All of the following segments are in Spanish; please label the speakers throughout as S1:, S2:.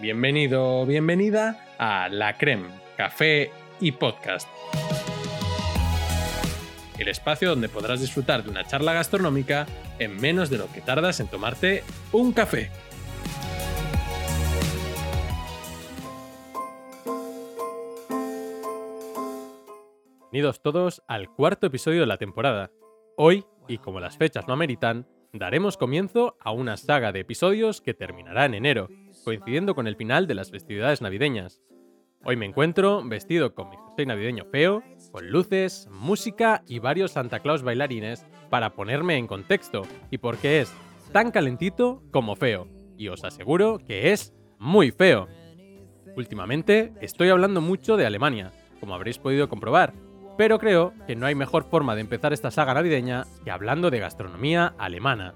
S1: Bienvenido o bienvenida a La Creme, Café y Podcast. El espacio donde podrás disfrutar de una charla gastronómica en menos de lo que tardas en tomarte un café. Bienvenidos todos al cuarto episodio de la temporada. Hoy, y como las fechas no ameritan, daremos comienzo a una saga de episodios que terminará en enero, coincidiendo con el final de las festividades navideñas. Hoy me encuentro vestido con mi jersey navideño feo, con luces, música y varios Santa Claus bailarines para ponerme en contexto y porque es tan calentito como feo. Y os aseguro que es muy feo. Últimamente estoy hablando mucho de Alemania, como habréis podido comprobar, pero creo que no hay mejor forma de empezar esta saga navideña que hablando de gastronomía alemana.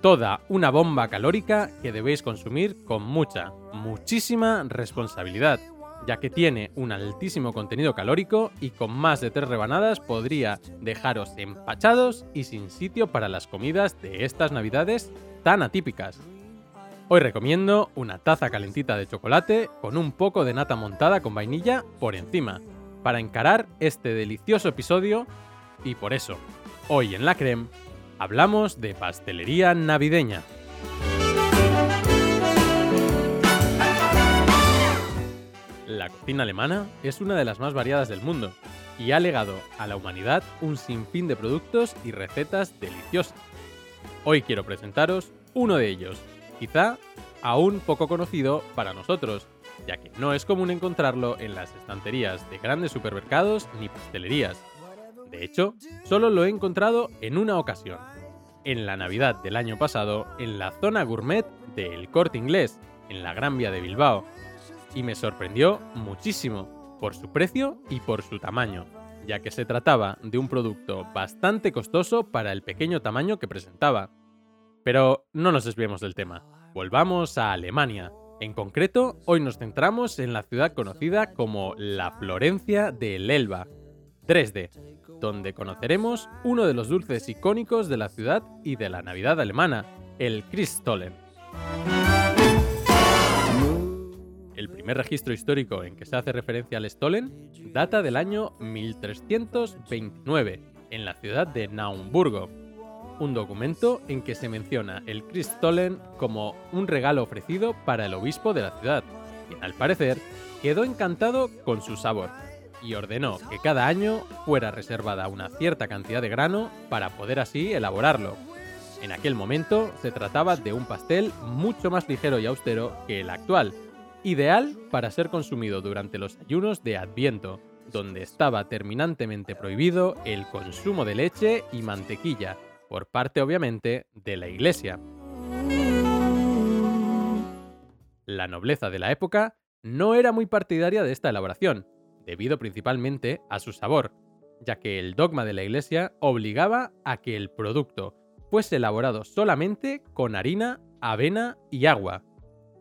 S1: Toda una bomba calórica que debéis consumir con mucha, muchísima responsabilidad, ya que tiene un altísimo contenido calórico y con más de tres rebanadas podría dejaros empachados y sin sitio para las comidas de estas navidades tan atípicas. Hoy recomiendo una taza calentita de chocolate con un poco de nata montada con vainilla por encima, para encarar este delicioso episodio y por eso, hoy en la creme, hablamos de pastelería navideña. La cocina alemana es una de las más variadas del mundo y ha legado a la humanidad un sinfín de productos y recetas deliciosas. Hoy quiero presentaros uno de ellos, quizá aún poco conocido para nosotros, ya que no es común encontrarlo en las estanterías de grandes supermercados ni pastelerías. De hecho, solo lo he encontrado en una ocasión, en la Navidad del año pasado, en la zona gourmet del Corte Inglés, en la Gran Vía de Bilbao, y me sorprendió muchísimo por su precio y por su tamaño, ya que se trataba de un producto bastante costoso para el pequeño tamaño que presentaba. Pero no nos desviemos del tema, volvamos a Alemania, en concreto, hoy nos centramos en la ciudad conocida como la Florencia del Elba, Dresde, donde conoceremos uno de los dulces icónicos de la ciudad y de la Navidad alemana, el Christstollen. El primer registro histórico en que se hace referencia al Stollen data del año 1329, en la ciudad de Naumburgo, un documento en que se menciona el Christstollen como un regalo ofrecido para el obispo de la ciudad, quien al parecer quedó encantado con su sabor y ordenó que cada año fuera reservada una cierta cantidad de grano para poder así elaborarlo. En aquel momento se trataba de un pastel mucho más ligero y austero que el actual, ideal para ser consumido durante los ayunos de Adviento, donde estaba terminantemente prohibido el consumo de leche y mantequilla, por parte obviamente de la Iglesia. La nobleza de la época no era muy partidaria de esta elaboración, debido principalmente a su sabor, ya que el dogma de la Iglesia obligaba a que el producto fuese elaborado solamente con harina, avena y agua.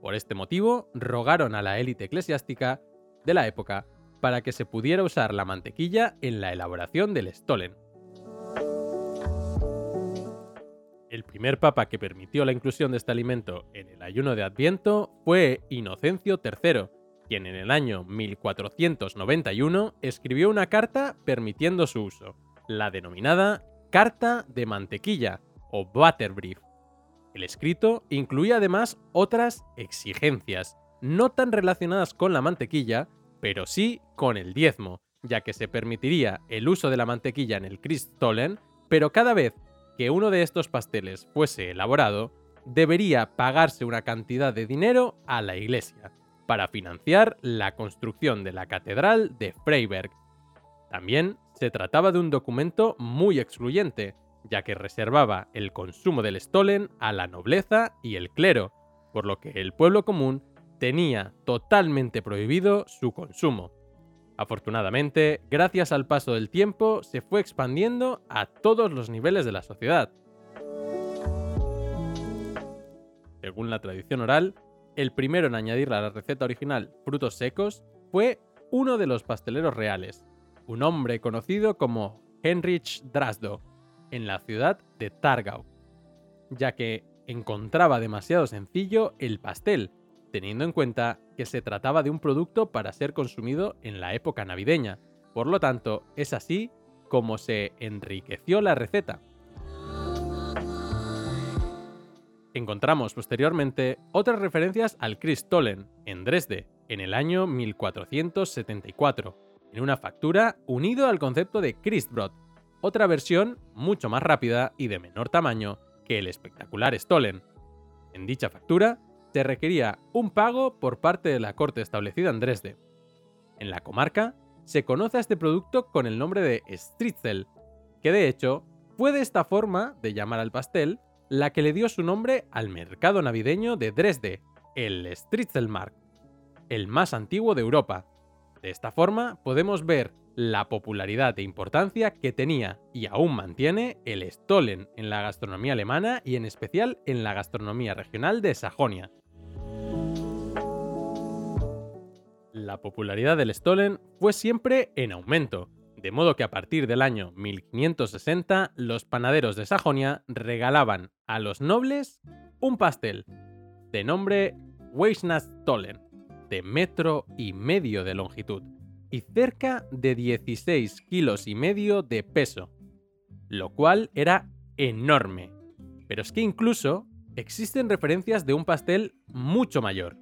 S1: Por este motivo, rogaron a la élite eclesiástica de la época para que se pudiera usar la mantequilla en la elaboración del Stollen. El primer papa que permitió la inclusión de este alimento en el ayuno de Adviento fue Inocencio III, quien en el año 1491 escribió una carta permitiendo su uso, la denominada Carta de Mantequilla o Butterbrief. El escrito incluía además otras exigencias, no tan relacionadas con la mantequilla, pero sí con el diezmo, ya que se permitiría el uso de la mantequilla en el Christstollen, pero cada vez que uno de estos pasteles fuese elaborado, debería pagarse una cantidad de dinero a la iglesia para financiar la construcción de la catedral de Freiberg. También se trataba de un documento muy excluyente, ya que reservaba el consumo del Stollen a la nobleza y el clero, por lo que el pueblo común tenía totalmente prohibido su consumo. Afortunadamente, gracias al paso del tiempo, se fue expandiendo a todos los niveles de la sociedad. Según la tradición oral, el primero en añadir a la receta original frutos secos fue uno de los pasteleros reales, un hombre conocido como Heinrich Drasdo, en la ciudad de Targau, ya que encontraba demasiado sencillo el pastel teniendo en cuenta que se trataba de un producto para ser consumido en la época navideña. Por lo tanto, es así como se enriqueció la receta. Encontramos posteriormente otras referencias al Christollen en Dresde, en el año 1474, en una factura unido al concepto de Christbrot, otra versión mucho más rápida y de menor tamaño que el espectacular Stollen. En dicha factura se requería un pago por parte de la corte establecida en Dresde. En la comarca se conoce a este producto con el nombre de Stritzel, que de hecho fue de esta forma de llamar al pastel la que le dio su nombre al mercado navideño de Dresde, el Stritzelmarkt, el más antiguo de Europa. De esta forma podemos ver la popularidad e importancia que tenía y aún mantiene el Stollen en la gastronomía alemana y en especial en la gastronomía regional de Sajonia. La popularidad del Stollen fue siempre en aumento, de modo que a partir del año 1560 los panaderos de Sajonia regalaban a los nobles un pastel de nombre Weissnastollen, de metro y medio de longitud y cerca de 16 kilos y medio de peso, lo cual era enorme. Pero es que incluso existen referencias de un pastel mucho mayor.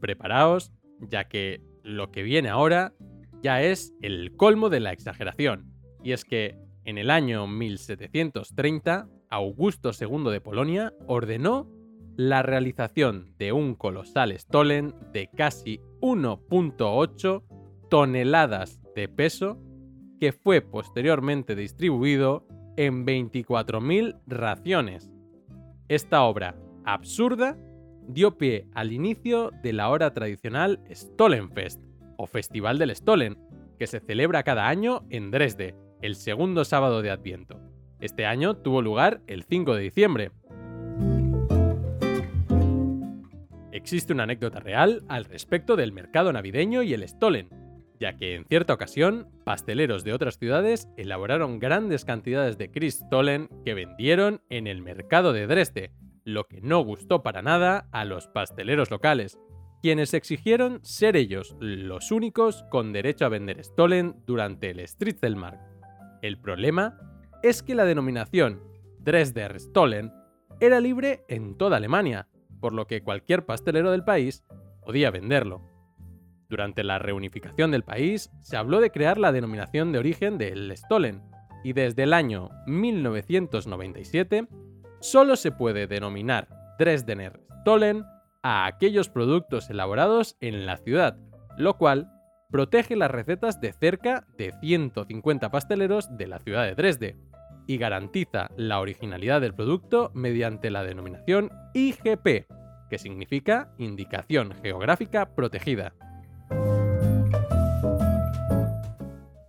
S1: Preparaos, ya que lo que viene ahora ya es el colmo de la exageración. Y es que en el año 1730, Augusto II de Polonia ordenó la realización de un colosal Stollen de casi 1.8 toneladas de peso que fue posteriormente distribuido en 24.000 raciones. Esta obra absurda dio pie al inicio de la hora tradicional Stollenfest, o Festival del Stollen, que se celebra cada año en Dresde, el segundo sábado de Adviento. Este año tuvo lugar el 5 de diciembre. Existe una anécdota real al respecto del mercado navideño y el Stollen, ya que en cierta ocasión pasteleros de otras ciudades elaboraron grandes cantidades de Stollen que vendieron en el mercado de Dresde, lo que no gustó para nada a los pasteleros locales, quienes exigieron ser ellos los únicos con derecho a vender Stollen durante el Stritzelmarkt. El problema es que la denominación Dresder Stollen era libre en toda Alemania, por lo que cualquier pastelero del país podía venderlo. Durante la reunificación del país se habló de crear la denominación de origen del Stollen, y desde el año 1997 solo se puede denominar Dresdener Stollen a aquellos productos elaborados en la ciudad, lo cual protege las recetas de cerca de 150 pasteleros de la ciudad de Dresde y garantiza la originalidad del producto mediante la denominación IGP, que significa Indicación Geográfica Protegida.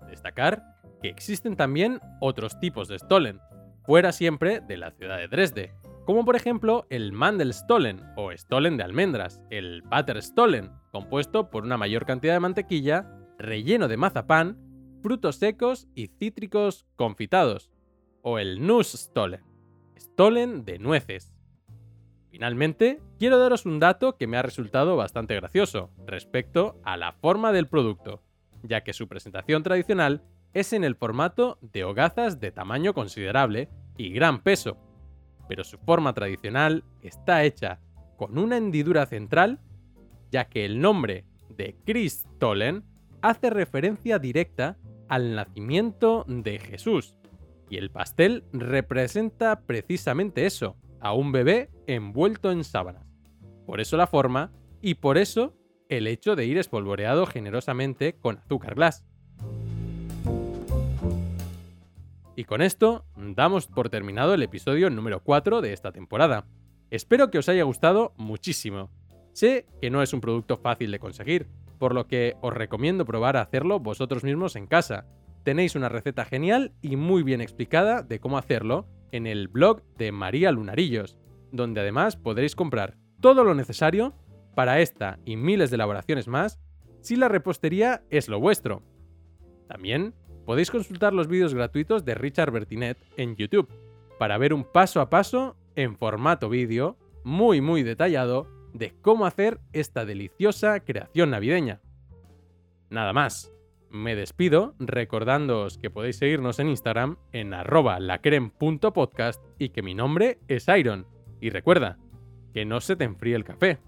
S1: Destacar que existen también otros tipos de Stollen, fuera siempre de la ciudad de Dresde, como por ejemplo el Mandelstollen o Stollen de almendras, el Butterstollen, compuesto por una mayor cantidad de mantequilla, relleno de mazapán, frutos secos y cítricos confitados, o el Nussstollen, Stollen de nueces. Finalmente, quiero daros un dato que me ha resultado bastante gracioso respecto a la forma del producto, ya que su presentación tradicional es en el formato de hogazas de tamaño considerable y gran peso, pero su forma tradicional está hecha con una hendidura central, ya que el nombre de Christollen hace referencia directa al nacimiento de Jesús, y el pastel representa precisamente eso, a un bebé envuelto en sábanas. Por eso la forma y por eso el hecho de ir espolvoreado generosamente con azúcar glass. Y con esto damos por terminado el episodio número 4 de esta temporada. Espero que os haya gustado muchísimo. Sé que no es un producto fácil de conseguir, por lo que os recomiendo probar a hacerlo vosotros mismos en casa. Tenéis una receta genial y muy bien explicada de cómo hacerlo en el blog de María Lunarillos, donde además podréis comprar todo lo necesario para esta y miles de elaboraciones más si la repostería es lo vuestro. También podéis consultar los vídeos gratuitos de Richard Bertinet en YouTube para ver un paso a paso en formato vídeo muy muy detallado de cómo hacer esta deliciosa creación navideña. Nada más, me despido recordándoos que podéis seguirnos en Instagram en arroba lacrem.podcast y que mi nombre es Iron. Y recuerda, que no se te enfríe el café.